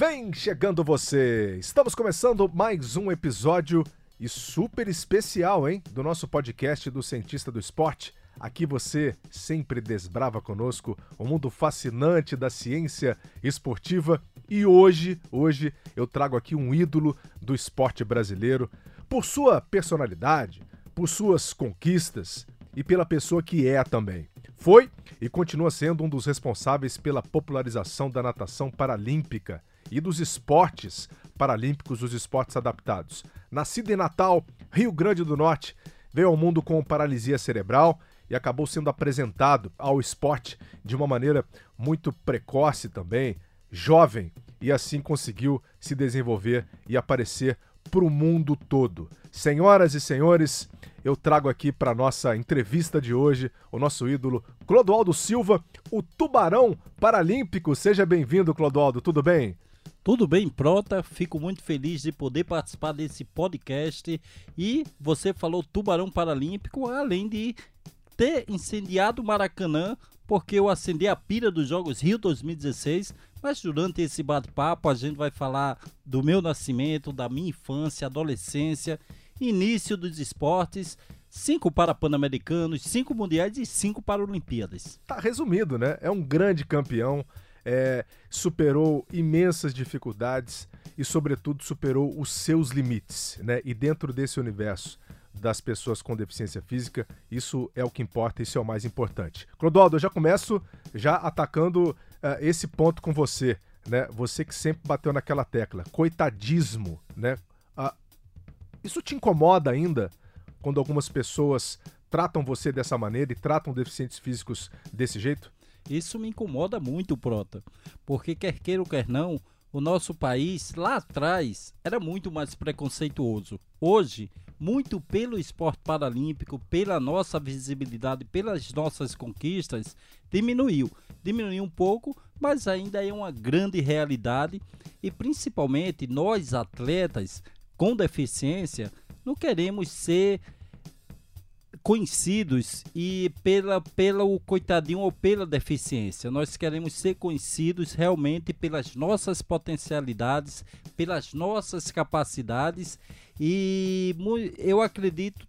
Vem chegando você! Estamos começando mais um episódio e super especial, hein? Do nosso podcast do Cientista do Esporte. Aqui você sempre desbrava conosco o mundo fascinante da ciência esportiva e hoje, hoje eu trago aqui um ídolo do esporte brasileiro por sua personalidade, por suas conquistas e pela pessoa que é também. Foi e continua sendo um dos responsáveis pela popularização da natação paralímpica e dos esportes paralímpicos, os esportes adaptados. Nascido em Natal, Rio Grande do Norte, veio ao mundo com paralisia cerebral e acabou sendo apresentado ao esporte de uma maneira muito precoce também, jovem, e assim conseguiu se desenvolver e aparecer para o mundo todo. Senhoras e senhores, eu trago aqui para nossa entrevista de hoje o nosso ídolo Clodoaldo Silva, o tubarão paralímpico. Seja bem-vindo, Clodoaldo, tudo bem? Tudo bem, Prota? Fico muito feliz de poder participar desse podcast. E você falou tubarão paralímpico, além de ter incendiado o Maracanã, porque eu acendi a pira dos Jogos Rio 2016. Mas durante esse bate-papo a gente vai falar do meu nascimento, da minha infância, adolescência início dos esportes, cinco para Pan-Americanos, cinco mundiais e cinco para Olimpíadas. Tá resumido, né? É um grande campeão, é, superou imensas dificuldades e, sobretudo, superou os seus limites, né? E dentro desse universo das pessoas com deficiência física, isso é o que importa, isso é o mais importante. Clodoaldo, eu já começo já atacando uh, esse ponto com você, né? Você que sempre bateu naquela tecla, coitadismo, né? Uh, isso te incomoda ainda quando algumas pessoas tratam você dessa maneira e tratam deficientes físicos desse jeito? Isso me incomoda muito, Prota, porque quer queira ou quer não, o nosso país lá atrás era muito mais preconceituoso. Hoje, muito pelo esporte paralímpico, pela nossa visibilidade, pelas nossas conquistas, diminuiu. Diminuiu um pouco, mas ainda é uma grande realidade e principalmente nós atletas com deficiência, não queremos ser conhecidos e pela pelo coitadinho ou pela deficiência. Nós queremos ser conhecidos realmente pelas nossas potencialidades, pelas nossas capacidades e eu acredito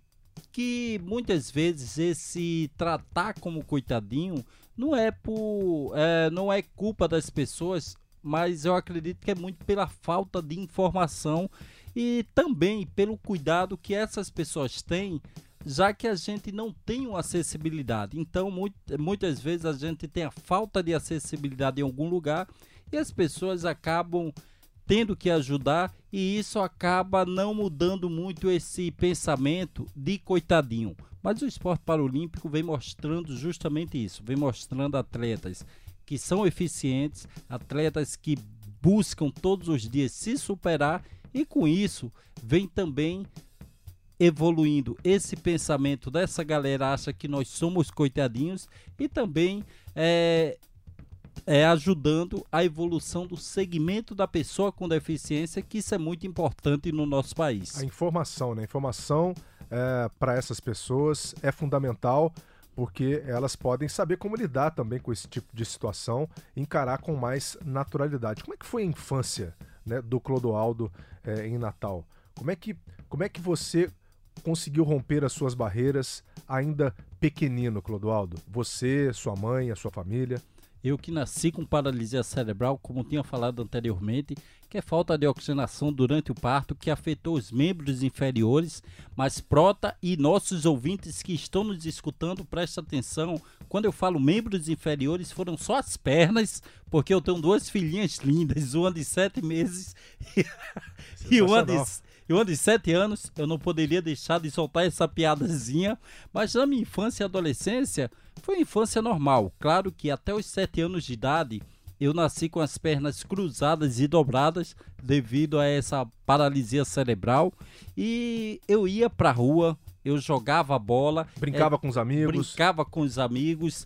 que muitas vezes esse tratar como coitadinho não é por é, não é culpa das pessoas, mas eu acredito que é muito pela falta de informação e também pelo cuidado que essas pessoas têm, já que a gente não tem uma acessibilidade. Então, muito, muitas vezes a gente tem a falta de acessibilidade em algum lugar e as pessoas acabam tendo que ajudar e isso acaba não mudando muito esse pensamento de coitadinho. Mas o esporte paralímpico vem mostrando justamente isso, vem mostrando atletas que são eficientes, atletas que buscam todos os dias se superar e com isso vem também evoluindo esse pensamento dessa galera acha que nós somos coitadinhos e também é, é ajudando a evolução do segmento da pessoa com deficiência, que isso é muito importante no nosso país. A informação, né? A informação é, para essas pessoas é fundamental porque elas podem saber como lidar também com esse tipo de situação, encarar com mais naturalidade. Como é que foi a infância né, do Clodoaldo é, em Natal. Como é, que, como é que você conseguiu romper as suas barreiras ainda pequenino, Clodoaldo? Você, sua mãe, a sua família? Eu que nasci com paralisia cerebral, como tinha falado anteriormente, que é falta de oxigenação durante o parto que afetou os membros inferiores, mas Prota e nossos ouvintes que estão nos escutando, presta atenção, quando eu falo membros inferiores, foram só as pernas, porque eu tenho duas filhinhas lindas, uma de sete meses e uma de, e uma de sete anos, eu não poderia deixar de soltar essa piadazinha, mas na minha infância e adolescência foi uma infância normal. Claro que até os sete anos de idade eu nasci com as pernas cruzadas e dobradas devido a essa paralisia cerebral e eu ia pra rua, eu jogava bola, brincava é, com os amigos, brincava com os amigos.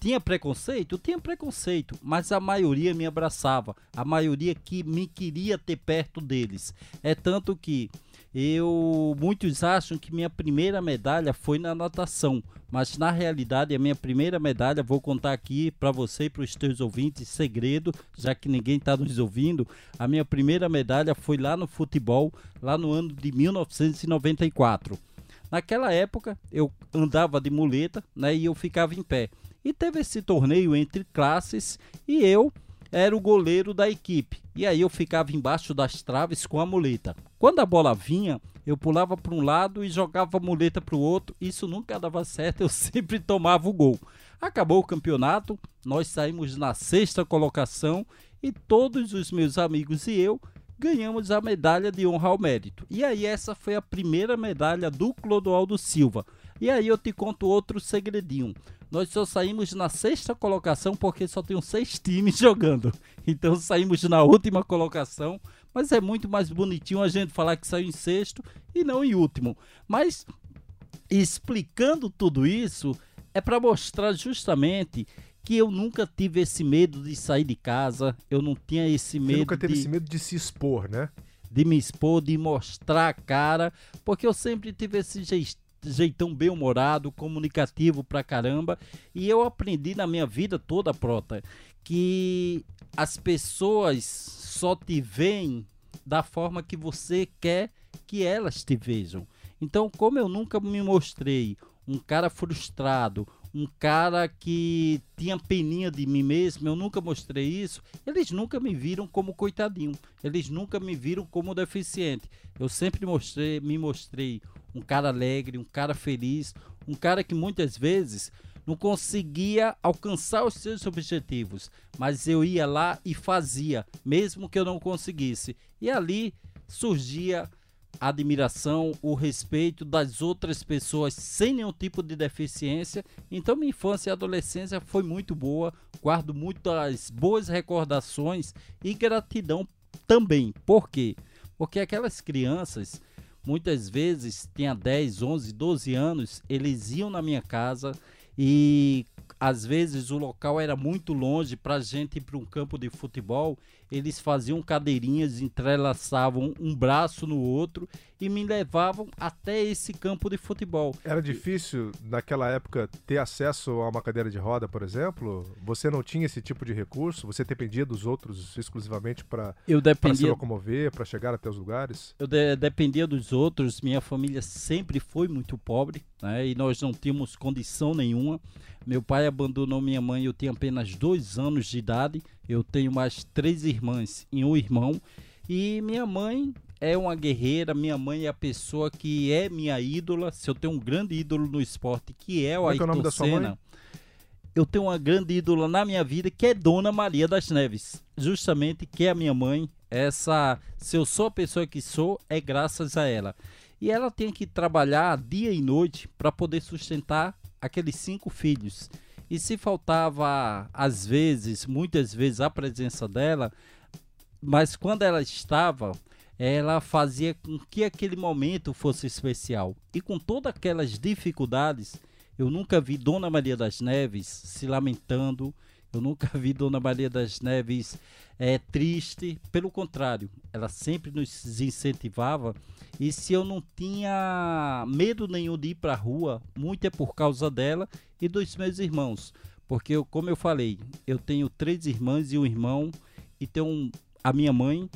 Tinha preconceito? Tinha preconceito, mas a maioria me abraçava, a maioria que me queria ter perto deles. É tanto que eu muitos acham que minha primeira medalha foi na natação, mas na realidade a minha primeira medalha vou contar aqui para você e para os teus ouvintes segredo, já que ninguém está nos ouvindo. A minha primeira medalha foi lá no futebol, lá no ano de 1994. Naquela época eu andava de muleta, né, e eu ficava em pé. E teve esse torneio entre classes e eu era o goleiro da equipe. E aí eu ficava embaixo das traves com a muleta. Quando a bola vinha, eu pulava para um lado e jogava a muleta para o outro. Isso nunca dava certo, eu sempre tomava o gol. Acabou o campeonato, nós saímos na sexta colocação e todos os meus amigos e eu ganhamos a medalha de honra ao mérito. E aí essa foi a primeira medalha do Clodoaldo Silva. E aí eu te conto outro segredinho. Nós só saímos na sexta colocação porque só tem seis times jogando. Então saímos na última colocação. Mas é muito mais bonitinho a gente falar que saiu em sexto e não em último. Mas explicando tudo isso é para mostrar justamente que eu nunca tive esse medo de sair de casa, eu não tinha esse medo. Você nunca teve de, esse medo de se expor, né? De me expor, de mostrar a cara, porque eu sempre tive esse jeitão bem humorado, comunicativo pra caramba. E eu aprendi na minha vida toda, Prota, que as pessoas só te veem da forma que você quer que elas te vejam. Então, como eu nunca me mostrei um cara frustrado, um cara que tinha peninha de mim mesmo, eu nunca mostrei isso, eles nunca me viram como coitadinho, eles nunca me viram como deficiente. Eu sempre mostrei, me mostrei um cara alegre, um cara feliz, um cara que muitas vezes não conseguia alcançar os seus objetivos, mas eu ia lá e fazia, mesmo que eu não conseguisse. E ali surgia a admiração, o respeito das outras pessoas sem nenhum tipo de deficiência. Então minha infância e adolescência foi muito boa, guardo muitas boas recordações e gratidão também. Por quê? Porque aquelas crianças muitas vezes tinha 10, 11, 12 anos, eles iam na minha casa e às vezes o local era muito longe para a gente ir para um campo de futebol eles faziam cadeirinhas, entrelaçavam um braço no outro e me levavam até esse campo de futebol. Era difícil naquela época ter acesso a uma cadeira de roda, por exemplo? Você não tinha esse tipo de recurso? Você dependia dos outros exclusivamente para dependia... se locomover, para chegar até os lugares? Eu de dependia dos outros. Minha família sempre foi muito pobre né? e nós não tínhamos condição nenhuma. Meu pai abandonou minha mãe, eu tinha apenas dois anos de idade. Eu tenho mais três irmãs e um irmão. E minha mãe é uma guerreira, minha mãe é a pessoa que é minha ídola. Se eu tenho um grande ídolo no esporte, que é o Como é, é Ayrton é Senna, eu tenho uma grande ídola na minha vida, que é Dona Maria das Neves. Justamente que é a minha mãe. Essa, se eu sou a pessoa que sou, é graças a ela. E ela tem que trabalhar dia e noite para poder sustentar aqueles cinco filhos. E se faltava, às vezes, muitas vezes, a presença dela, mas quando ela estava, ela fazia com que aquele momento fosse especial. E com todas aquelas dificuldades, eu nunca vi Dona Maria das Neves se lamentando, eu nunca vi Dona Maria das Neves é, triste. Pelo contrário, ela sempre nos incentivava. E se eu não tinha medo nenhum de ir para a rua, muito é por causa dela e dos meus irmãos. Porque, eu, como eu falei, eu tenho três irmãs e um irmão, e tenho a minha mãe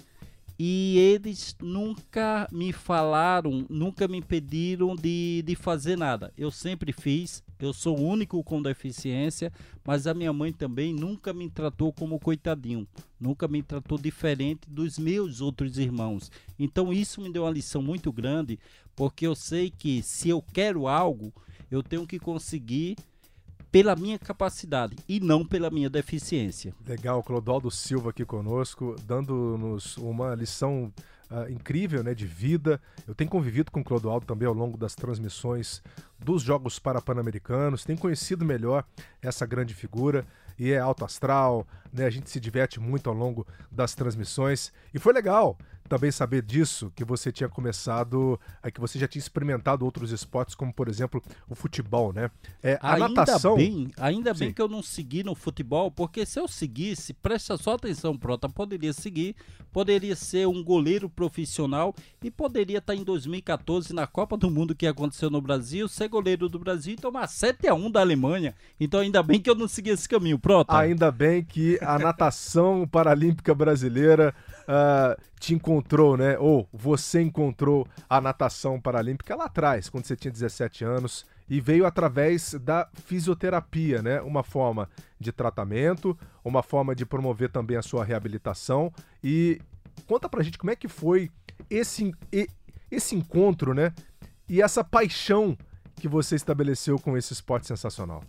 e eles nunca me falaram, nunca me pediram de, de fazer nada. Eu sempre fiz, eu sou o único com deficiência, mas a minha mãe também nunca me tratou como coitadinho, nunca me tratou diferente dos meus outros irmãos. Então isso me deu uma lição muito grande, porque eu sei que se eu quero algo, eu tenho que conseguir pela minha capacidade e não pela minha deficiência. Legal, Clodoaldo Silva aqui conosco, dando-nos uma lição uh, incrível né, de vida. Eu tenho convivido com o Clodoaldo também ao longo das transmissões dos Jogos Parapan-Americanos, tem conhecido melhor essa grande figura e é alto astral, né? A gente se diverte muito ao longo das transmissões e foi legal também saber disso, que você tinha começado, é, que você já tinha experimentado outros esportes, como por exemplo o futebol, né? É, a ainda natação. Bem, ainda bem que eu não segui no futebol, porque se eu seguisse, presta só atenção, Prota, poderia seguir, poderia ser um goleiro profissional e poderia estar em 2014 na Copa do Mundo que aconteceu no Brasil, ser goleiro do Brasil e tomar 7 a 1 da Alemanha. Então ainda bem que eu não segui esse caminho, Prota. Ainda bem que a natação paralímpica brasileira uh, te encontrou, né? Ou você encontrou a natação paralímpica lá atrás, quando você tinha 17 anos, e veio através da fisioterapia, né? Uma forma de tratamento, uma forma de promover também a sua reabilitação. E conta pra gente como é que foi esse, esse encontro, né? E essa paixão que você estabeleceu com esse esporte sensacional.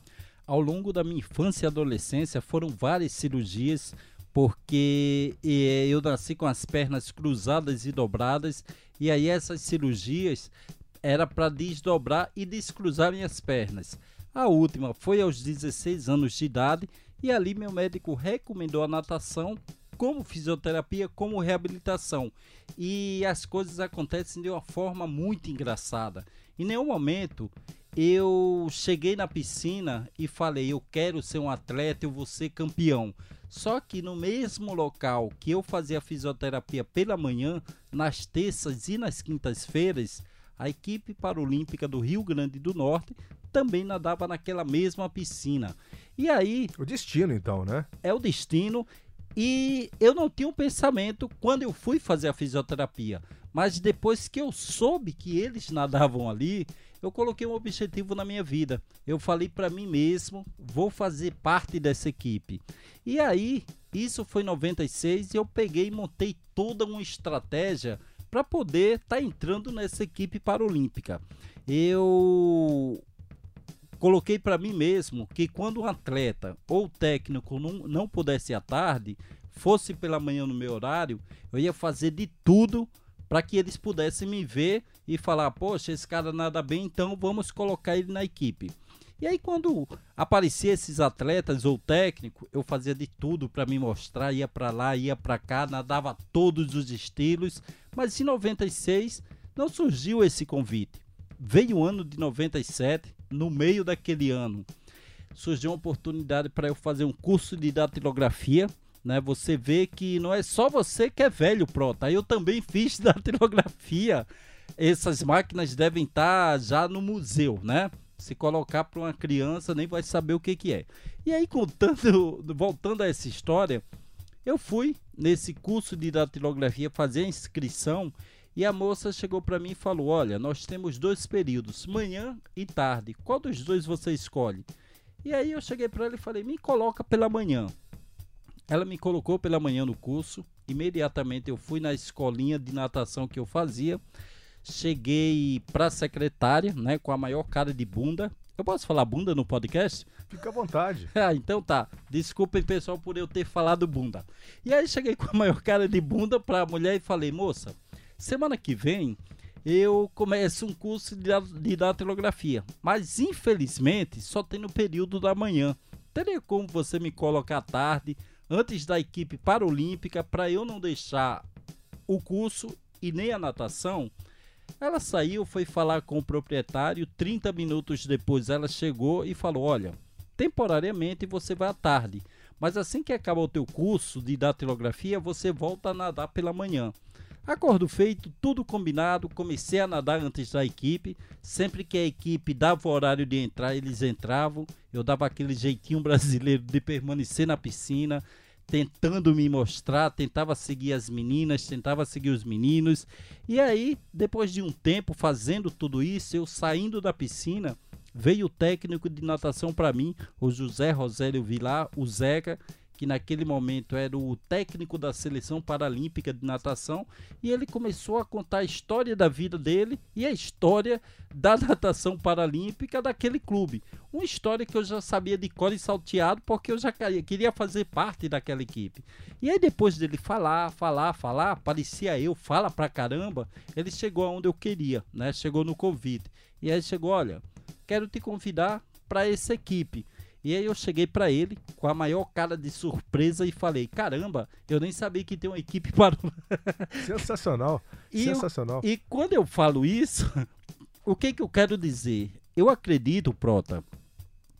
Ao longo da minha infância e adolescência foram várias cirurgias porque eu nasci com as pernas cruzadas e dobradas e aí essas cirurgias era para desdobrar e descruzar minhas pernas. A última foi aos 16 anos de idade e ali meu médico recomendou a natação como fisioterapia, como reabilitação. E as coisas acontecem de uma forma muito engraçada. Em nenhum momento eu cheguei na piscina e falei: eu quero ser um atleta, eu vou ser campeão. Só que no mesmo local que eu fazia fisioterapia pela manhã, nas terças e nas quintas-feiras, a equipe paralímpica do Rio Grande do Norte também nadava naquela mesma piscina. E aí. O destino, então, né? É o destino. E eu não tinha um pensamento quando eu fui fazer a fisioterapia. Mas depois que eu soube que eles nadavam ali, eu coloquei um objetivo na minha vida. Eu falei para mim mesmo, vou fazer parte dessa equipe. E aí, isso foi em 96 e eu peguei e montei toda uma estratégia para poder estar tá entrando nessa equipe paralímpica. Eu coloquei para mim mesmo que quando um atleta ou técnico não, não pudesse à tarde, fosse pela manhã no meu horário, eu ia fazer de tudo para que eles pudessem me ver e falar: Poxa, esse cara nada bem, então vamos colocar ele na equipe. E aí, quando aparecia esses atletas ou técnico, eu fazia de tudo para me mostrar, ia para lá, ia para cá, nadava todos os estilos. Mas em 96 não surgiu esse convite. Veio o ano de 97, no meio daquele ano, surgiu uma oportunidade para eu fazer um curso de datilografia né? Você vê que não é só você que é velho, Prota. Eu também fiz datilografia. Essas máquinas devem estar já no museu, né? Se colocar para uma criança, nem vai saber o que, que é. E aí, contando, voltando a essa história, eu fui nesse curso de datilografia fazer a inscrição e a moça chegou para mim e falou: Olha, nós temos dois períodos, manhã e tarde. Qual dos dois você escolhe? E aí eu cheguei para ela e falei: Me coloca pela manhã. Ela me colocou pela manhã no curso. Imediatamente eu fui na escolinha de natação que eu fazia. Cheguei para a secretária, né, com a maior cara de bunda. Eu posso falar bunda no podcast? Fica à vontade. ah, então tá. Desculpem, pessoal, por eu ter falado bunda. E aí cheguei com a maior cara de bunda para a mulher e falei: "Moça, semana que vem eu começo um curso de datilografia, mas infelizmente só tem no período da manhã. Teria como você me colocar à tarde antes da equipe paralímpica para eu não deixar o curso e nem a natação. Ela saiu, foi falar com o proprietário. 30 minutos depois ela chegou e falou: Olha, temporariamente você vai à tarde, mas assim que acaba o teu curso de datilografia, você volta a nadar pela manhã. Acordo feito, tudo combinado, comecei a nadar antes da equipe. Sempre que a equipe dava o horário de entrar, eles entravam. Eu dava aquele jeitinho brasileiro de permanecer na piscina, tentando me mostrar, tentava seguir as meninas, tentava seguir os meninos. E aí, depois de um tempo fazendo tudo isso, eu saindo da piscina, veio o técnico de natação para mim, o José Rosélio Vilar, o Zeca, que naquele momento era o técnico da seleção paralímpica de natação, e ele começou a contar a história da vida dele e a história da natação paralímpica daquele clube. Uma história que eu já sabia de cor e salteado, porque eu já queria fazer parte daquela equipe. E aí depois dele falar, falar, falar, parecia eu, fala pra caramba, ele chegou aonde eu queria, né? Chegou no convite. E aí chegou, olha, quero te convidar para essa equipe. E aí eu cheguei para ele com a maior cara de surpresa e falei: "Caramba, eu nem sabia que tem uma equipe para Sensacional. e sensacional. Eu, e quando eu falo isso, o que que eu quero dizer? Eu acredito, Prota,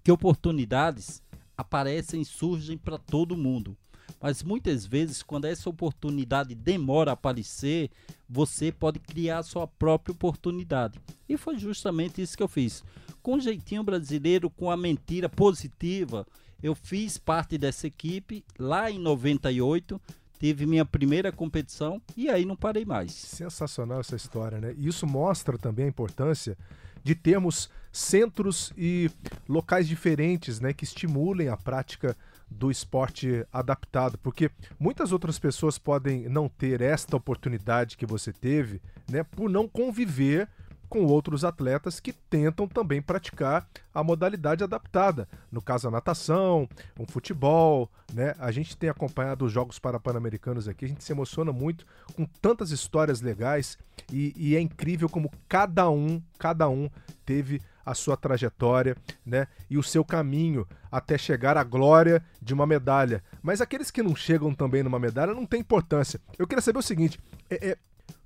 que oportunidades aparecem e surgem para todo mundo. Mas muitas vezes, quando essa oportunidade demora a aparecer, você pode criar a sua própria oportunidade. E foi justamente isso que eu fiz. Com o jeitinho brasileiro, com a mentira positiva, eu fiz parte dessa equipe lá em 98 tive minha primeira competição e aí não parei mais. Sensacional essa história, né? E isso mostra também a importância de termos centros e locais diferentes, né, que estimulem a prática do esporte adaptado, porque muitas outras pessoas podem não ter esta oportunidade que você teve, né, por não conviver com outros atletas que tentam também praticar a modalidade adaptada. No caso, a natação, um futebol, né? A gente tem acompanhado os Jogos Parapan-Americanos aqui, a gente se emociona muito com tantas histórias legais e, e é incrível como cada um, cada um teve a sua trajetória, né? E o seu caminho até chegar à glória de uma medalha. Mas aqueles que não chegam também numa medalha não tem importância. Eu queria saber o seguinte: é, é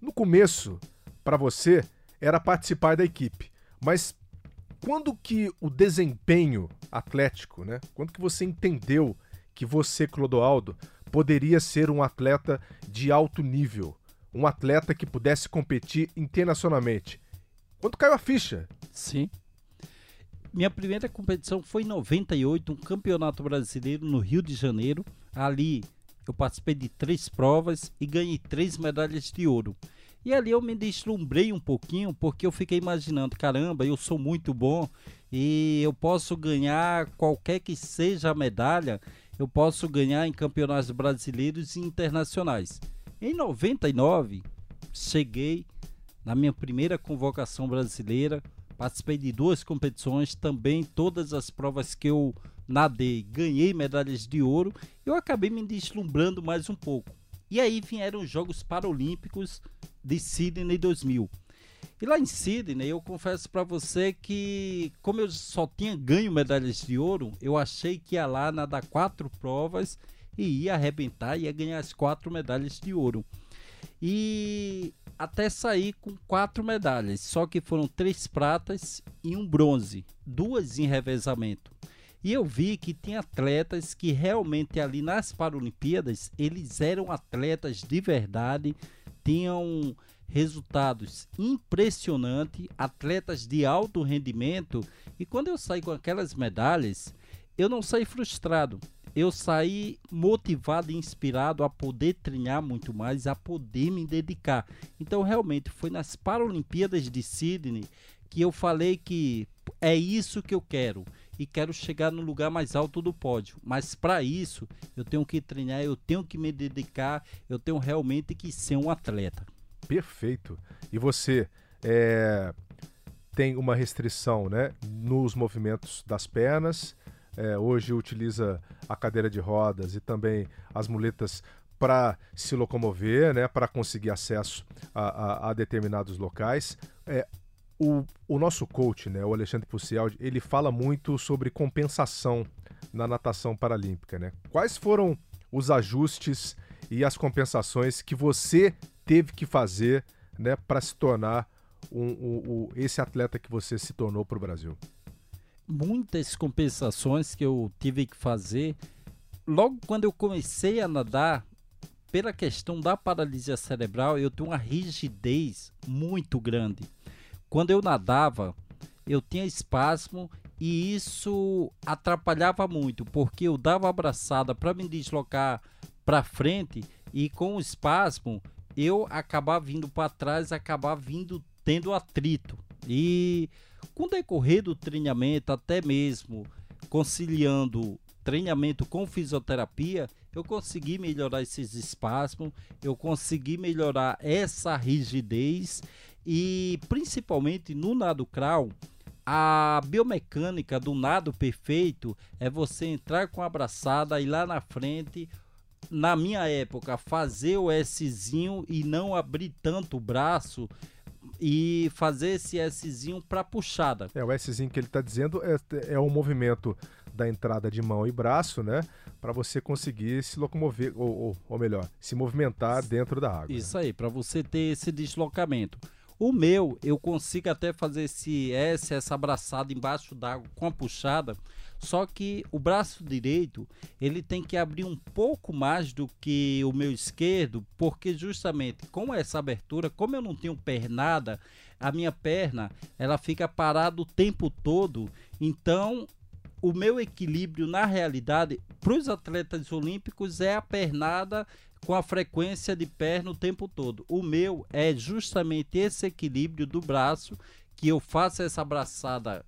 no começo, para você, era participar da equipe. Mas quando que o desempenho atlético, né? Quando que você entendeu que você, Clodoaldo, poderia ser um atleta de alto nível, um atleta que pudesse competir internacionalmente? Quando caiu a ficha? Sim. Minha primeira competição foi em 98, um campeonato brasileiro no Rio de Janeiro. Ali eu participei de três provas e ganhei três medalhas de ouro. E ali eu me deslumbrei um pouquinho, porque eu fiquei imaginando, caramba, eu sou muito bom e eu posso ganhar qualquer que seja a medalha, eu posso ganhar em campeonatos brasileiros e internacionais. Em 99, cheguei na minha primeira convocação brasileira, participei de duas competições, também todas as provas que eu nadei, ganhei medalhas de ouro, eu acabei me deslumbrando mais um pouco. E aí vieram os Jogos Paralímpicos de Sydney 2000. E lá em Sydney, eu confesso para você que, como eu só tinha ganho medalhas de ouro, eu achei que ia lá nadar quatro provas e ia arrebentar, ia ganhar as quatro medalhas de ouro. E até sair com quatro medalhas, só que foram três pratas e um bronze, duas em revezamento. E eu vi que tinha atletas que realmente ali nas Paralimpíadas, eles eram atletas de verdade, tinham resultados impressionantes, atletas de alto rendimento. E quando eu saí com aquelas medalhas, eu não saí frustrado. Eu saí motivado e inspirado a poder treinar muito mais, a poder me dedicar. Então, realmente, foi nas Paralimpíadas de Sydney que eu falei que é isso que eu quero e quero chegar no lugar mais alto do pódio. Mas para isso, eu tenho que treinar, eu tenho que me dedicar, eu tenho realmente que ser um atleta. Perfeito. E você é, tem uma restrição né, nos movimentos das pernas. É, hoje utiliza a cadeira de rodas e também as muletas para se locomover, né, para conseguir acesso a, a, a determinados locais. É, o, o nosso coach, né, o Alexandre Pucialdi, ele fala muito sobre compensação na natação paralímpica. Né? Quais foram os ajustes e as compensações que você teve que fazer né, para se tornar um, um, um, esse atleta que você se tornou para o Brasil? Muitas compensações que eu tive que fazer. Logo quando eu comecei a nadar, pela questão da paralisia cerebral, eu tenho uma rigidez muito grande. Quando eu nadava, eu tinha espasmo e isso atrapalhava muito, porque eu dava abraçada para me deslocar para frente e com o espasmo eu acabava vindo para trás, acabava vindo tendo atrito. E com o decorrer do treinamento, até mesmo conciliando treinamento com fisioterapia, eu consegui melhorar esses espasmos, eu consegui melhorar essa rigidez e principalmente no nado crawl, a biomecânica do nado perfeito é você entrar com a abraçada e lá na frente, na minha época, fazer o Szinho e não abrir tanto o braço, e fazer esse Szinho para puxada. É, o Szinho que ele está dizendo é, é o movimento da entrada de mão e braço, né? Para você conseguir se locomover, ou, ou, ou, melhor, se movimentar dentro da água. Isso aí, para você ter esse deslocamento. O meu, eu consigo até fazer esse S, essa abraçada embaixo d'água com a puxada, só que o braço direito, ele tem que abrir um pouco mais do que o meu esquerdo, porque justamente com essa abertura, como eu não tenho pernada, a minha perna, ela fica parada o tempo todo. Então, o meu equilíbrio na realidade para os atletas olímpicos é a pernada com a frequência de perna o tempo todo. O meu é justamente esse equilíbrio do braço que eu faço essa abraçada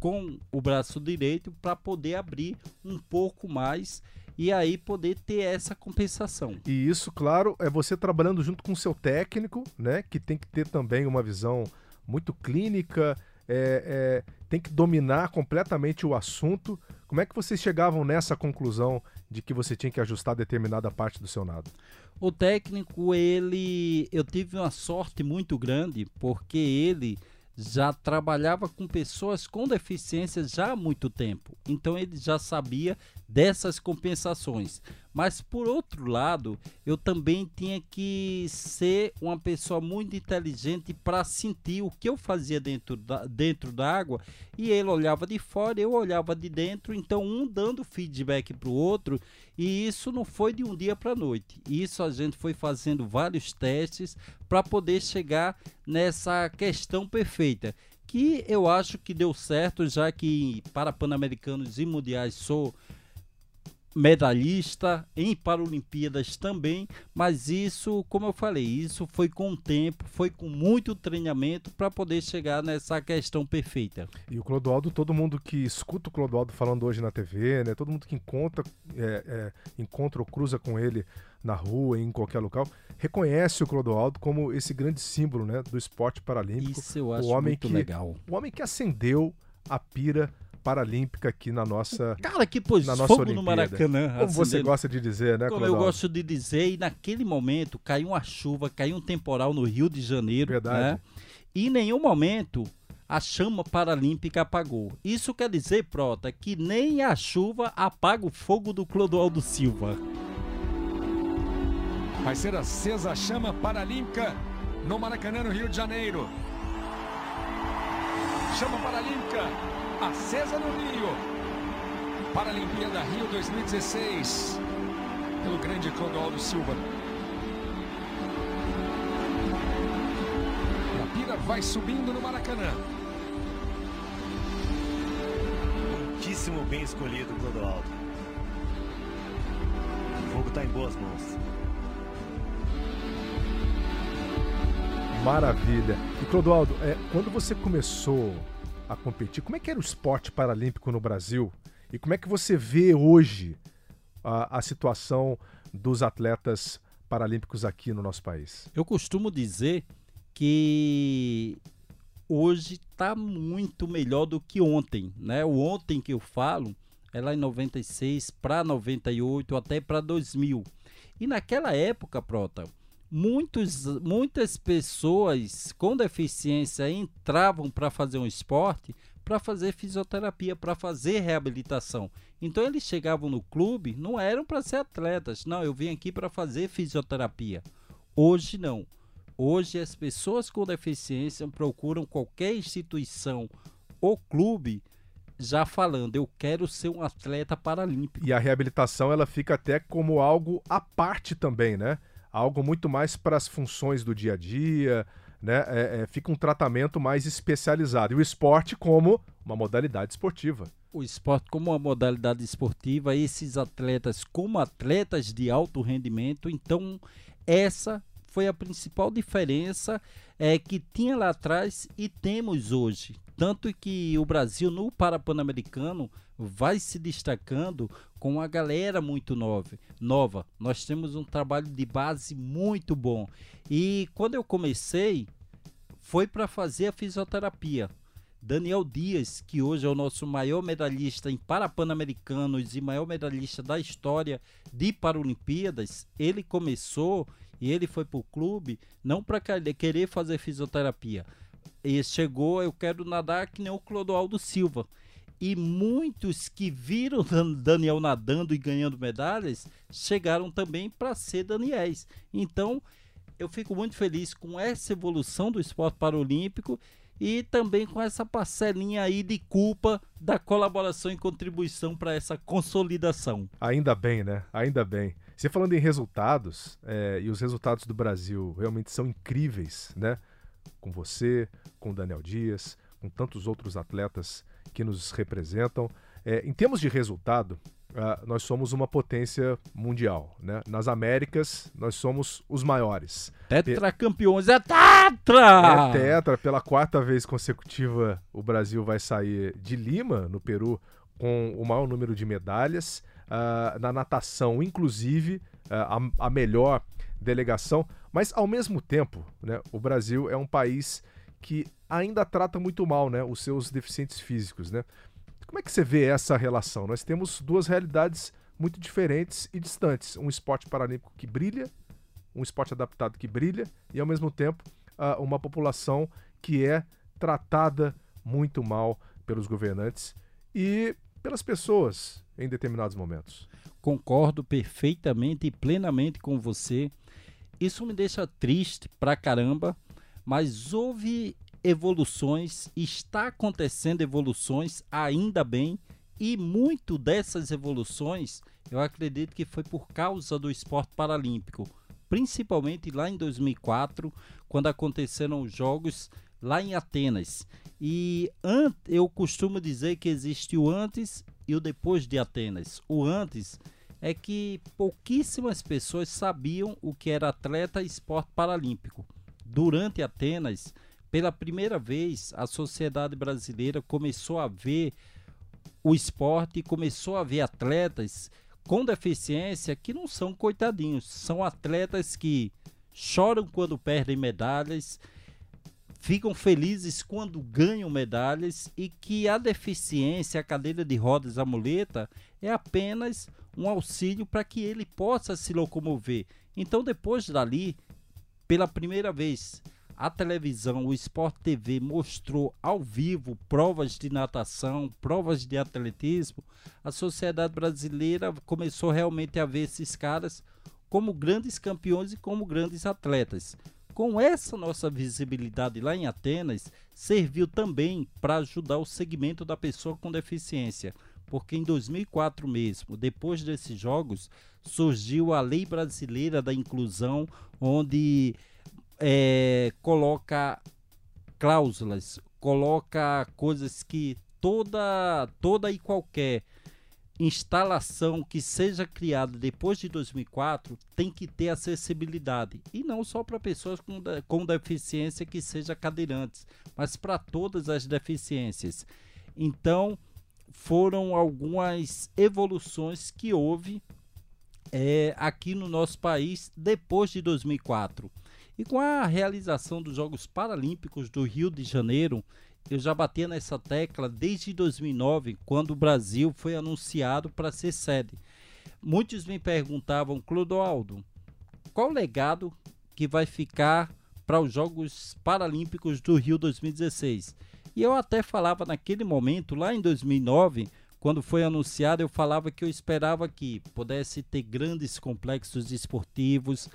com o braço direito para poder abrir um pouco mais e aí poder ter essa compensação. E isso, claro, é você trabalhando junto com o seu técnico, né, que tem que ter também uma visão muito clínica, é, é, tem que dominar completamente o assunto. Como é que vocês chegavam nessa conclusão de que você tinha que ajustar determinada parte do seu nado? O técnico, ele, eu tive uma sorte muito grande porque ele já trabalhava com pessoas com deficiência já há muito tempo. Então ele já sabia dessas compensações. Mas por outro lado, eu também tinha que ser uma pessoa muito inteligente para sentir o que eu fazia dentro da, dentro da água e ele olhava de fora, eu olhava de dentro, então um dando feedback para o outro e isso não foi de um dia para a noite. Isso a gente foi fazendo vários testes para poder chegar nessa questão perfeita que eu acho que deu certo, já que para Pan-Americanos e Mundiais sou medalhista em Paralimpíadas também, mas isso, como eu falei, isso foi com o tempo, foi com muito treinamento para poder chegar nessa questão perfeita. E o Clodoaldo, todo mundo que escuta o Clodoaldo falando hoje na TV, né, todo mundo que encontra, é, é, encontra ou cruza com ele na rua, em qualquer local, reconhece o Clodoaldo como esse grande símbolo né, do esporte paralímpico. Isso eu acho o homem muito que, legal. O homem que acendeu a pira paralímpica aqui na nossa Cara, que pôs na nossa fogo Olimpíada. no Maracanã. Como assim, você gosta de dizer, né, Como eu gosto de dizer, e naquele momento caiu uma chuva, caiu um temporal no Rio de Janeiro, Verdade. né? E em nenhum momento a chama paralímpica apagou. Isso quer dizer, Prota, que nem a chuva apaga o fogo do Clodoaldo Silva. Vai ser acesa a chama paralímpica no Maracanã, no Rio de Janeiro. Chama paralímpica acesa no Rio. Paralimpíada Rio 2016. Pelo grande Clodoaldo Silva. E a pira vai subindo no Maracanã. Muitíssimo bem escolhido, Clodoaldo. O fogo está em boas mãos. Maravilha. E Clodoaldo, é, quando você começou a competir. Como é que era o esporte paralímpico no Brasil? E como é que você vê hoje a, a situação dos atletas paralímpicos aqui no nosso país? Eu costumo dizer que hoje está muito melhor do que ontem, né? O ontem que eu falo é lá em 96 para 98 até para 2000. E naquela época, Prota, muitos, muitas pessoas com deficiência entravam para fazer um esporte para fazer fisioterapia, para fazer reabilitação. Então eles chegavam no clube, não eram para ser atletas, não, eu vim aqui para fazer fisioterapia. Hoje não. Hoje as pessoas com deficiência procuram qualquer instituição ou clube já falando, eu quero ser um atleta paralímpico. E a reabilitação ela fica até como algo à parte também, né? Algo muito mais para as funções do dia a dia, né? É, é, fica um tratamento mais especializado. E o esporte como uma modalidade esportiva. O esporte como uma modalidade esportiva, esses atletas como atletas de alto rendimento, então essa foi a principal diferença é, que tinha lá atrás e temos hoje. Tanto que o Brasil no Parapan-Americano vai se destacando com uma galera muito nova, nova. Nós temos um trabalho de base muito bom. E quando eu comecei, foi para fazer a fisioterapia. Daniel Dias, que hoje é o nosso maior medalhista em Parapan-Americanos e maior medalhista da história de Paralimpíadas, ele começou E ele foi pro clube não para querer fazer fisioterapia. E chegou, eu quero nadar que nem o Clodoaldo Silva. E muitos que viram Daniel nadando e ganhando medalhas chegaram também para ser Daniels. Então, eu fico muito feliz com essa evolução do esporte paralímpico e também com essa parcelinha aí de culpa da colaboração e contribuição para essa consolidação. Ainda bem, né? Ainda bem. Você falando em resultados, é, e os resultados do Brasil realmente são incríveis, né? Com você, com Daniel Dias, com tantos outros atletas que nos representam. É, em termos de resultado, uh, nós somos uma potência mundial. Né? Nas Américas, nós somos os maiores. Tetracampeões, é tetra! É tetra, pela quarta vez consecutiva, o Brasil vai sair de Lima, no Peru, com o maior número de medalhas. Uh, na natação, inclusive, uh, a, a melhor delegação. Mas, ao mesmo tempo, né, o Brasil é um país que ainda trata muito mal né, os seus deficientes físicos. Né? Como é que você vê essa relação? Nós temos duas realidades muito diferentes e distantes. Um esporte paralímpico que brilha, um esporte adaptado que brilha, e ao mesmo tempo uma população que é tratada muito mal pelos governantes e pelas pessoas em determinados momentos. Concordo perfeitamente e plenamente com você. Isso me deixa triste pra caramba, mas houve evoluções, está acontecendo evoluções, ainda bem, e muito dessas evoluções eu acredito que foi por causa do esporte paralímpico, principalmente lá em 2004, quando aconteceram os Jogos lá em Atenas. E eu costumo dizer que existe o antes e o depois de Atenas. O antes é que pouquíssimas pessoas sabiam o que era atleta e esporte paralímpico. Durante Atenas, pela primeira vez, a sociedade brasileira começou a ver o esporte, começou a ver atletas com deficiência que não são coitadinhos, são atletas que choram quando perdem medalhas, ficam felizes quando ganham medalhas e que a deficiência, a cadeira de rodas, a muleta, é apenas um auxílio para que ele possa se locomover. Então, depois dali, pela primeira vez, a televisão, o Sport TV mostrou ao vivo provas de natação, provas de atletismo, a sociedade brasileira começou realmente a ver esses caras como grandes campeões e como grandes atletas. Com essa nossa visibilidade lá em Atenas, serviu também para ajudar o segmento da pessoa com deficiência, porque em 2004 mesmo, depois desses jogos, surgiu a Lei Brasileira da Inclusão, onde é, coloca cláusulas, coloca coisas que toda, toda e qualquer instalação que seja criada depois de 2004 tem que ter acessibilidade e não só para pessoas com, com deficiência que seja cadeirantes, mas para todas as deficiências. Então foram algumas evoluções que houve é, aqui no nosso país depois de 2004. E com a realização dos Jogos Paralímpicos do Rio de Janeiro, eu já batia nessa tecla desde 2009, quando o Brasil foi anunciado para ser sede. Muitos me perguntavam, Clodoaldo, qual legado que vai ficar para os Jogos Paralímpicos do Rio 2016? E eu até falava naquele momento, lá em 2009, quando foi anunciado, eu falava que eu esperava que pudesse ter grandes complexos esportivos,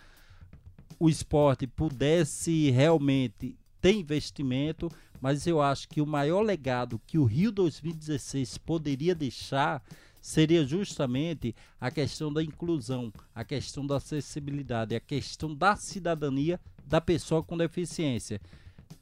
o esporte pudesse realmente ter investimento, mas eu acho que o maior legado que o Rio 2016 poderia deixar seria justamente a questão da inclusão, a questão da acessibilidade, a questão da cidadania da pessoa com deficiência.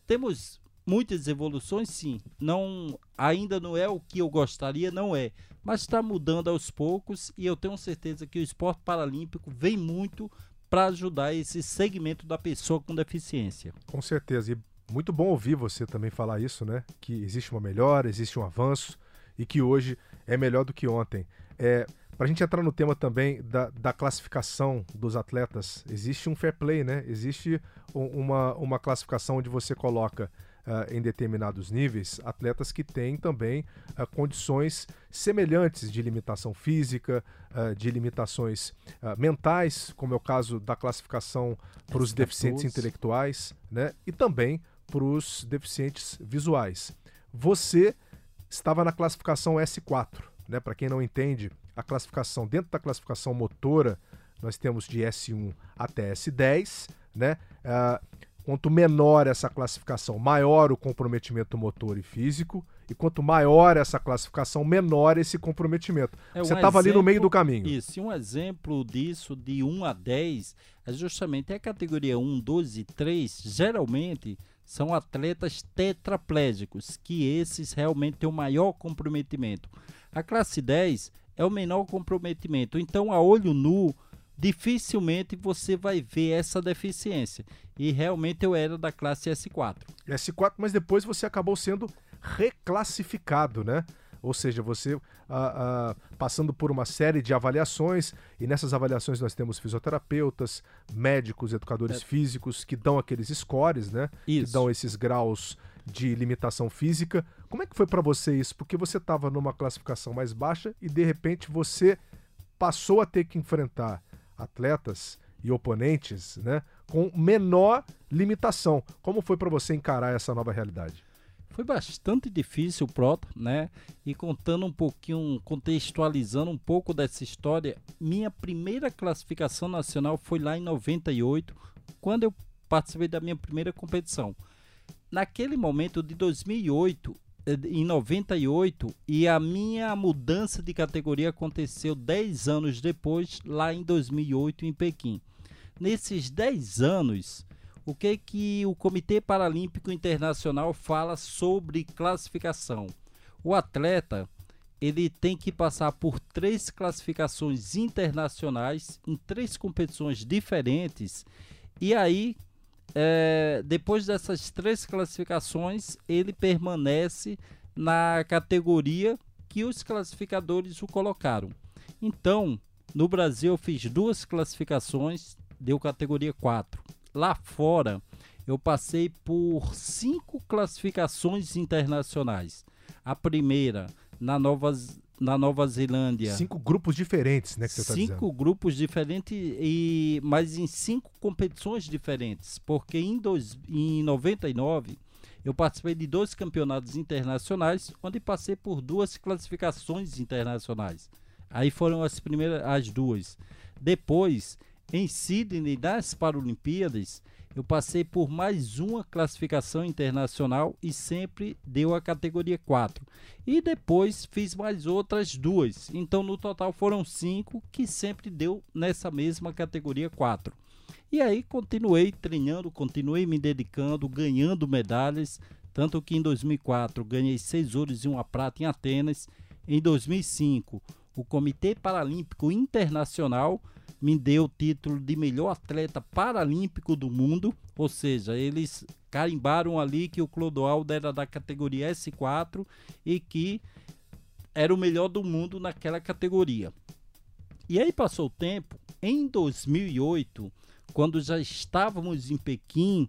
Temos muitas evoluções, sim. Não, ainda não é o que eu gostaria, não é, mas está mudando aos poucos e eu tenho certeza que o esporte paralímpico vem muito para ajudar esse segmento da pessoa com deficiência. Com certeza. E muito bom ouvir você também falar isso, né? Que existe uma melhora, existe um avanço e que hoje é melhor do que ontem. É, para a gente entrar no tema também da, da, classificação dos atletas, existe um fair play, né? Existe uma, uma classificação onde você coloca em determinados níveis atletas que têm também uh, condições semelhantes de limitação física, uh, de limitações mentais, como é o caso da classificação para os deficientes intelectuais, né? E também para os deficientes visuais. Você estava na classificação S4, né? Para quem não entende, a classificação dentro da classificação motora nós temos de S1 até S10, né? Uh, quanto menor essa classificação, maior o comprometimento motor e físico, e quanto maior essa classificação, menor esse comprometimento. É um Você estava ali no meio do caminho. Isso, e um exemplo disso, de 1 a 10, é justamente a categoria 1, 2 e 3, geralmente são atletas tetraplégicos, que esses realmente têm o maior comprometimento. A classe 10 é o menor comprometimento. Então, a olho nu, dificilmente você vai ver essa deficiência. E realmente eu era da classe S4. S4, mas depois você acabou sendo reclassificado, né? Ou seja, você ah, ah, passando por uma série de avaliações, e nessas avaliações nós temos fisioterapeutas, médicos, educadores é. físicos que dão aqueles scores, né? Isso. Que dão esses graus de limitação física. Como é que foi para você isso? Porque você estava numa classificação mais baixa e de repente você passou a ter que enfrentar atletas e oponentes, né, com menor limitação. Como foi para você encarar essa nova realidade? Foi bastante difícil, Prota, né? E contando um pouquinho, contextualizando um pouco dessa história, minha primeira classificação nacional foi lá em 98, quando eu participei da minha primeira competição. Naquele momento de 2008, eh, em 98 e a minha mudança de categoria aconteceu 10 anos depois, lá em 2008 em Pequim. Nesses 10 anos, o que que o Comitê Paralímpico Internacional fala sobre classificação? O atleta ele tem que passar por três classificações internacionais em três competições diferentes e aí é, depois dessas três classificações, ele permanece na categoria que os classificadores o colocaram. Então, no Brasil eu fiz duas classificações, deu categoria 4. Lá fora, eu passei por cinco classificações internacionais. A primeira na Nova, na Nova Zelândia. Cinco grupos diferentes, né? Tá cinco dizendo. grupos diferentes, e, mas em cinco competições diferentes. Porque em, dois, em 99 eu participei de dois campeonatos internacionais, onde passei por duas classificações internacionais. Aí foram as primeiras, as duas. Depois, em Sydney, nas Paralimpíadas, eu passei por mais uma classificação internacional e sempre deu a categoria 4. E depois fiz mais outras duas. Então no total foram cinco que sempre deu nessa mesma categoria 4. E aí continuei treinando, continuei me dedicando, ganhando medalhas. Tanto que em 2004 ganhei seis ouros e uma prata em Atenas. Em 2005, o Comitê Paralímpico Internacional me deu o título de melhor atleta paralímpico do mundo, ou seja, eles carimbaram ali que o Clodoaldo era da categoria S4 e que era o melhor do mundo naquela categoria. E aí passou o tempo, em 2008, quando já estávamos em Pequim,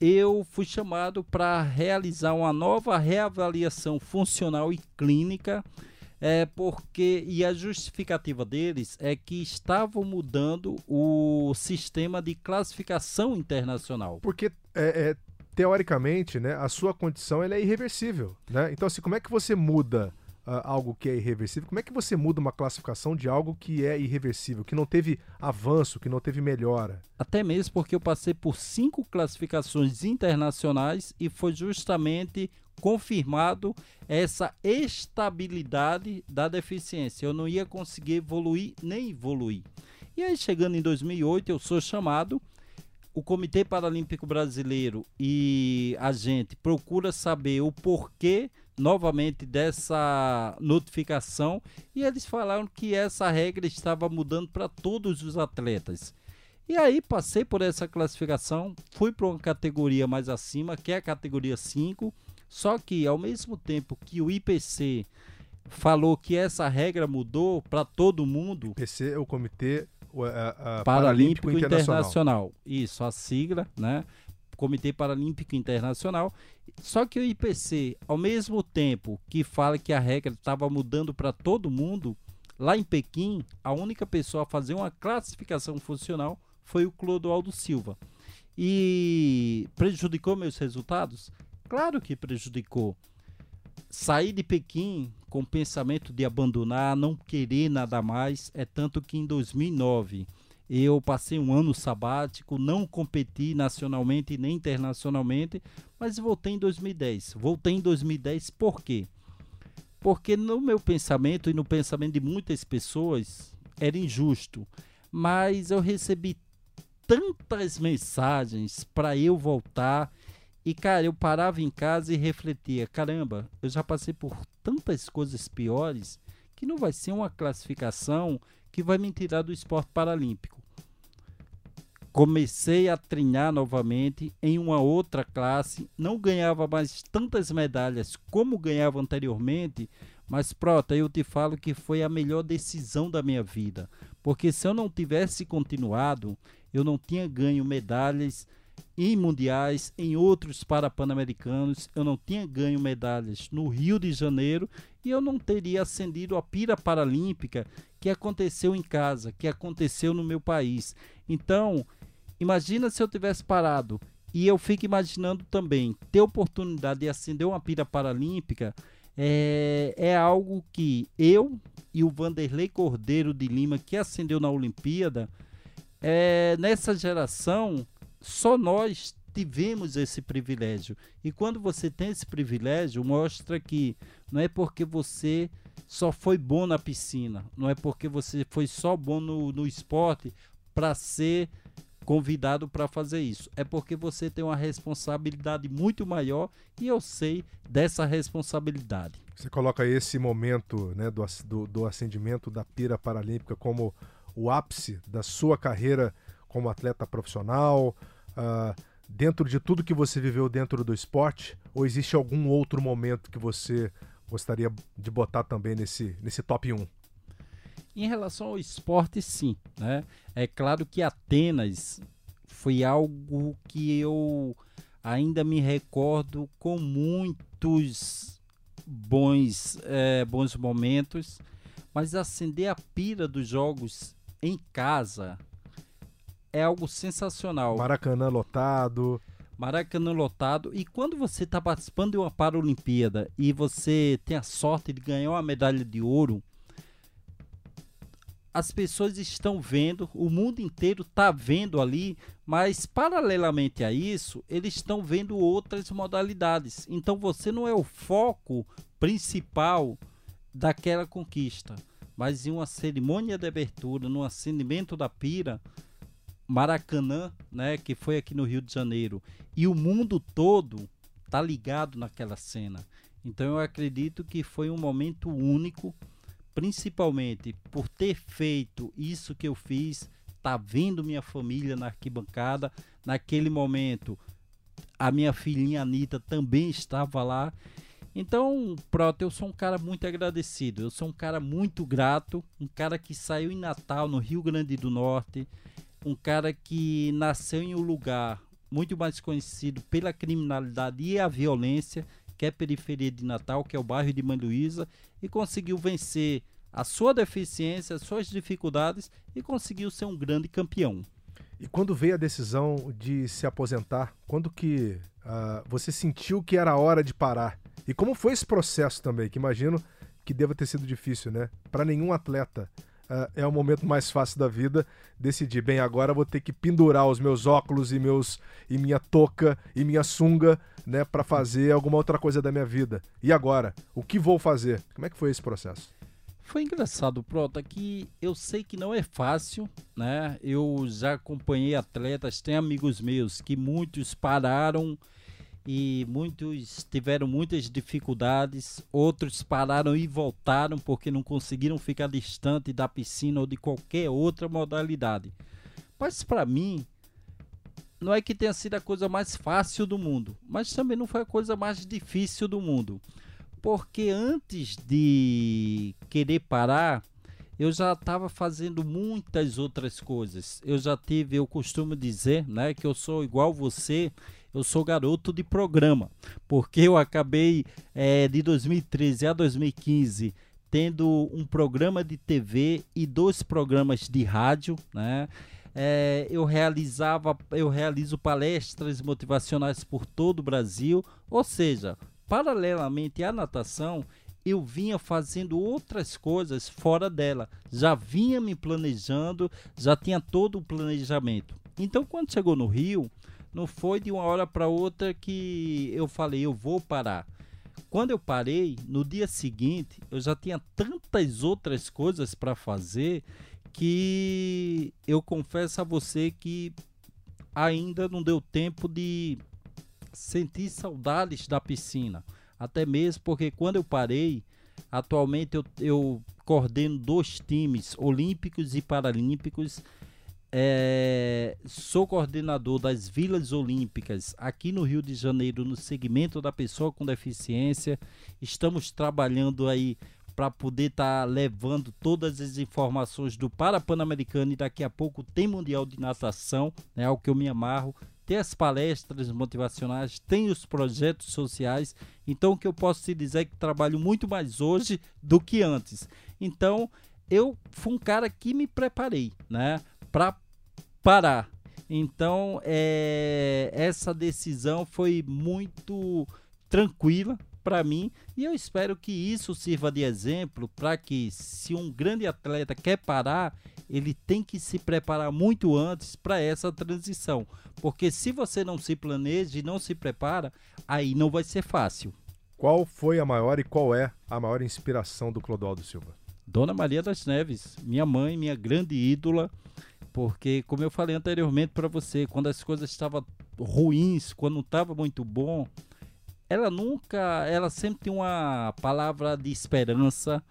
eu fui chamado para realizar uma nova reavaliação funcional e clínica é porque e a justificativa deles é que estavam mudando o sistema de classificação internacional. Porque é, é, teoricamente, né, a sua condição ela é irreversível, né? Então, assim, como é que você muda uh, algo que é irreversível? Como é que você muda uma classificação de algo que é irreversível, que não teve avanço, que não teve melhora? Até mesmo porque eu passei por cinco classificações internacionais e foi justamente confirmado essa estabilidade da deficiência. Eu não ia conseguir evoluir nem evoluir. E aí, chegando em 2008, eu sou chamado. O Comitê Paralímpico Brasileiro e a gente procura saber o porquê novamente dessa notificação e eles falaram que essa regra estava mudando para todos os atletas. E aí passei por essa classificação, fui para uma categoria mais acima, que é a categoria 5, só que ao mesmo tempo que o IPC falou que essa regra mudou para todo mundo. IPC é o Comitê a, a Paralímpico, Paralímpico Internacional. Internacional. Isso, a sigla, né? Comitê Paralímpico Internacional. Só que o IPC, ao mesmo tempo que fala que a regra estava mudando para todo mundo, lá em Pequim, a única pessoa a fazer uma classificação funcional foi o Clodoaldo Silva. E prejudicou meus resultados? Claro que prejudicou. Saí de Pequim com o pensamento de abandonar, não querer nada mais, é tanto que em 2009 eu passei um ano sabático, não competi nacionalmente nem internacionalmente, mas voltei em 2010. Voltei em 2010 por quê? Porque no meu pensamento e no pensamento de muitas pessoas era injusto, mas eu recebi tantas mensagens para eu voltar e cara, eu parava em casa e refletia, caramba, eu já passei por tantas coisas piores que não vai ser uma classificação que vai me tirar do esporte paralímpico. Comecei a treinar novamente em uma outra classe, não ganhava mais tantas medalhas como ganhava anteriormente, mas prota, eu te falo que foi a melhor decisão da minha vida, porque se eu não tivesse continuado, eu não tinha ganho medalhas em mundiais, em outros parapanamericanos, eu não tinha ganho medalhas no Rio de Janeiro e eu não teria ascendido a pira paralímpica que aconteceu em casa, que aconteceu no meu país. Então, Imagina se eu tivesse parado. E eu fico imaginando também ter oportunidade de acender uma pira paralímpica é, é algo que eu e o Vanderlei Cordeiro de Lima, que acendeu na Olimpíada, é, nessa geração, só nós tivemos esse privilégio. E quando você tem esse privilégio, mostra que não é porque você só foi bom na piscina, não é porque você foi só bom no, no esporte para ser convidado para fazer isso. É porque você tem uma responsabilidade muito maior e eu sei dessa responsabilidade. Você coloca esse momento né, do, do, do acendimento da pira paralímpica como o ápice da sua carreira como atleta profissional, uh, dentro de tudo que você viveu dentro do esporte, ou existe algum outro momento que você gostaria de botar também nesse, nesse top 1? Em relação ao esporte, sim. Né? É claro que Atenas foi algo que eu ainda me recordo com muitos bons, é, bons momentos, mas acender a pira dos jogos em casa é algo sensacional. Maracanã lotado. Maracanã lotado. E quando você está participando de uma Paralimpíada e você tem a sorte de ganhar uma medalha de ouro, as pessoas estão vendo, o mundo inteiro está vendo ali, mas paralelamente a isso, eles estão vendo outras modalidades. Então você não é o foco principal daquela conquista, mas em uma cerimônia de abertura, no acendimento da pira, Maracanã, né, que foi aqui no Rio de Janeiro, e o mundo todo tá ligado naquela cena. Então eu acredito que foi um momento único principalmente por ter feito isso que eu fiz, tá vendo minha família na arquibancada, naquele momento a minha filhinha Anitta também estava lá. Então, Proto, eu sou um cara muito agradecido, eu sou um cara muito grato, um cara que saiu em Natal, no Rio Grande do Norte, um cara que nasceu em um lugar muito mais conhecido pela criminalidade e a violência, que é a periferia de Natal, que é o bairro de Mãe Luísa, e conseguiu vencer a sua deficiência, as suas dificuldades e conseguiu ser um grande campeão. E quando veio a decisão de se aposentar, quando que uh, você sentiu que era hora de parar? E como foi esse processo também? Que imagino que deva ter sido difícil, né? Para nenhum atleta uh, é o momento mais fácil da vida decidir, bem, agora vou ter que pendurar os meus óculos e meus e minha touca e minha sunga, né, para fazer alguma outra coisa da minha vida. E agora, o que vou fazer? Como é que foi esse processo? Foi engraçado, Prota, que eu sei que não é fácil, né? Eu já acompanhei atletas, tem amigos meus que muitos pararam e muitos tiveram muitas dificuldades, outros pararam e voltaram porque não conseguiram ficar distante da piscina ou de qualquer outra modalidade. Mas para mim, não é que tenha sido a coisa mais fácil do mundo, mas também não foi a coisa mais difícil do mundo. Porque antes de querer parar, eu já estava fazendo muitas outras coisas. Eu já tive, eu costumo dizer, né, que eu sou igual você. Eu sou garoto de programa, porque eu acabei é, de 2013 a 2015 tendo um programa de TV e dois programas de rádio, né? É, eu realizava, eu realizo palestras motivacionais por todo o Brasil, ou seja, paralelamente à natação, eu vinha fazendo outras coisas fora dela, já vinha me planejando, já tinha todo o planejamento. Então, quando chegou no Rio, não foi de uma hora para outra que eu falei, eu vou parar. Quando eu parei, no dia seguinte, eu já tinha tantas outras coisas para fazer que eu confesso a você que ainda não deu tempo de sentir saudades da piscina. Até mesmo porque quando eu parei, atualmente eu, eu coordeno dois times olímpicos e paralímpicos. É, sou coordenador das Vilas Olímpicas aqui no Rio de Janeiro, no segmento da pessoa com deficiência. Estamos trabalhando aí para poder estar tá levando todas as informações do Parapan-Americano e daqui a pouco tem Mundial de Natação, né, ao que eu me amarro. Tem as palestras motivacionais, tem os projetos sociais. Então, o que eu posso te dizer é que trabalho muito mais hoje do que antes. Então, eu fui um cara que me preparei, né, para parar. Então, é, essa decisão foi muito tranquila, para mim e eu espero que isso sirva de exemplo para que se um grande atleta quer parar, ele tem que se preparar muito antes para essa transição, porque se você não se planeja e não se prepara, aí não vai ser fácil. Qual foi a maior e qual é a maior inspiração do Clodoaldo Silva? Dona Maria das Neves, minha mãe, minha grande ídola, porque como eu falei anteriormente para você, quando as coisas estavam ruins, quando não estava muito bom, ela nunca, ela sempre tem uma palavra de esperança,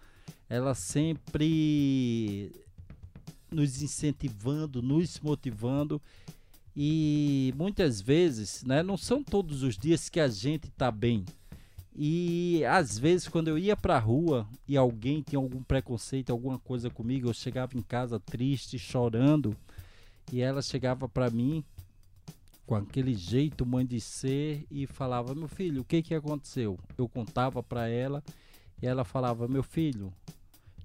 ela sempre nos incentivando, nos motivando e muitas vezes, né, não são todos os dias que a gente tá bem. E às vezes quando eu ia pra rua e alguém tinha algum preconceito, alguma coisa comigo, eu chegava em casa triste, chorando, e ela chegava para mim com aquele jeito mãe de ser e falava: "Meu filho, o que que aconteceu?". Eu contava para ela e ela falava: "Meu filho,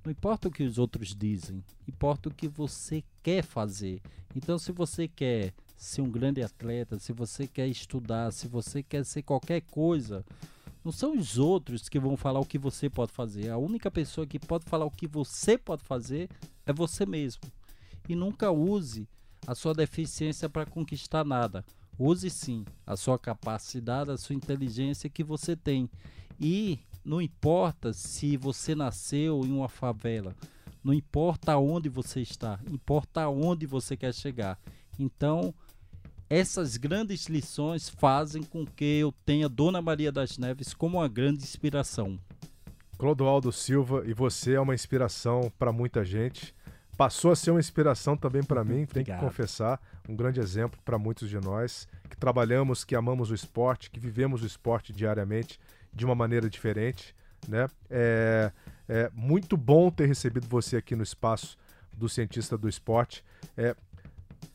não importa o que os outros dizem, importa o que você quer fazer. Então, se você quer ser um grande atleta, se você quer estudar, se você quer ser qualquer coisa, não são os outros que vão falar o que você pode fazer. A única pessoa que pode falar o que você pode fazer é você mesmo. E nunca use a sua deficiência para conquistar nada. Use sim a sua capacidade, a sua inteligência que você tem. E não importa se você nasceu em uma favela, não importa aonde você está, importa aonde você quer chegar. Então, essas grandes lições fazem com que eu tenha Dona Maria das Neves como uma grande inspiração. Clodoaldo Silva, e você é uma inspiração para muita gente passou a ser uma inspiração também para mim, tenho que confessar, um grande exemplo para muitos de nós que trabalhamos, que amamos o esporte, que vivemos o esporte diariamente de uma maneira diferente, né? É, é muito bom ter recebido você aqui no espaço do cientista do esporte. É,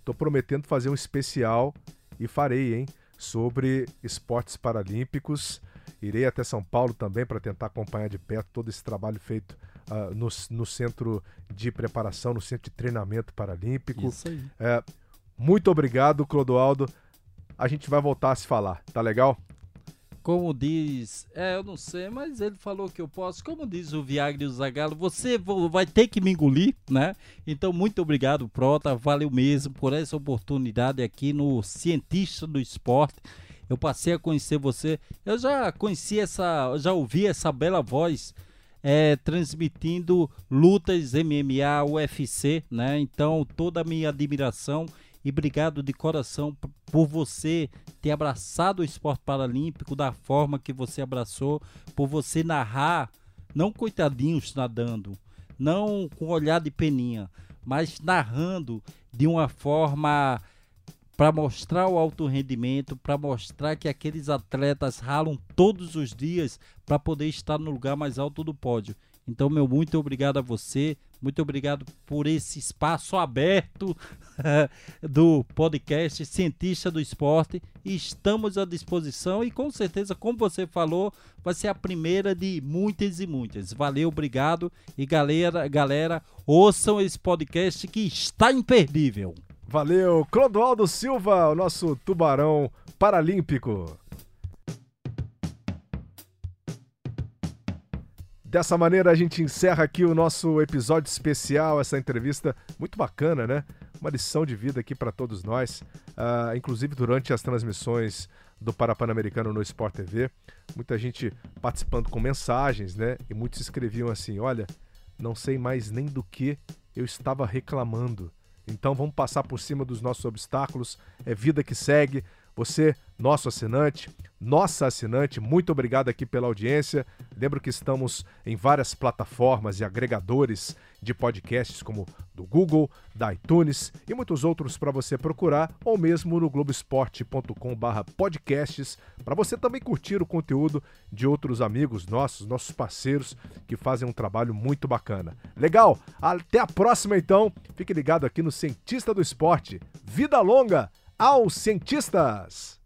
tô prometendo fazer um especial e farei, hein, sobre esportes paralímpicos. Irei até São Paulo também para tentar acompanhar de perto todo esse trabalho feito uh, no, no centro de preparação, no centro de treinamento paralímpico. Isso aí. É, muito obrigado, Clodoaldo. A gente vai voltar a se falar, tá legal? Como diz, é, eu não sei, mas ele falou que eu posso. Como diz o Viagra e o Zagalo, você vai ter que me engolir, né? Então, muito obrigado, Prota. Valeu mesmo por essa oportunidade aqui no Cientista do Esporte. Eu passei a conhecer você. Eu já conheci essa, já ouvi essa bela voz é, transmitindo lutas MMA, UFC, né? Então, toda a minha admiração e obrigado de coração por você ter abraçado o esporte paralímpico da forma que você abraçou, por você narrar, não coitadinhos nadando, não com olhar de peninha, mas narrando de uma forma para mostrar o alto rendimento, para mostrar que aqueles atletas ralam todos os dias para poder estar no lugar mais alto do pódio. Então, meu muito obrigado a você. Muito obrigado por esse espaço aberto do podcast Cientista do Esporte. Estamos à disposição e com certeza, como você falou, vai ser a primeira de muitas e muitas. Valeu, obrigado e galera, galera, ouçam esse podcast que está imperdível. Valeu, Clodoaldo Silva, o nosso tubarão paralímpico. Dessa maneira a gente encerra aqui o nosso episódio especial, essa entrevista muito bacana, né? Uma lição de vida aqui para todos nós, uh, inclusive durante as transmissões do Parapan-Americano no Sport TV. Muita gente participando com mensagens, né? E muitos escreviam assim: Olha, não sei mais nem do que eu estava reclamando. Então vamos passar por cima dos nossos obstáculos, é vida que segue. Você, nosso assinante, nossa assinante, muito obrigado aqui pela audiência. Lembro que estamos em várias plataformas e agregadores de podcasts, como do Google, da iTunes e muitos outros para você procurar, ou mesmo no globesport.com/podcasts, para você também curtir o conteúdo de outros amigos nossos, nossos parceiros que fazem um trabalho muito bacana. Legal? Até a próxima então. Fique ligado aqui no Cientista do Esporte. Vida longa! Aos cientistas!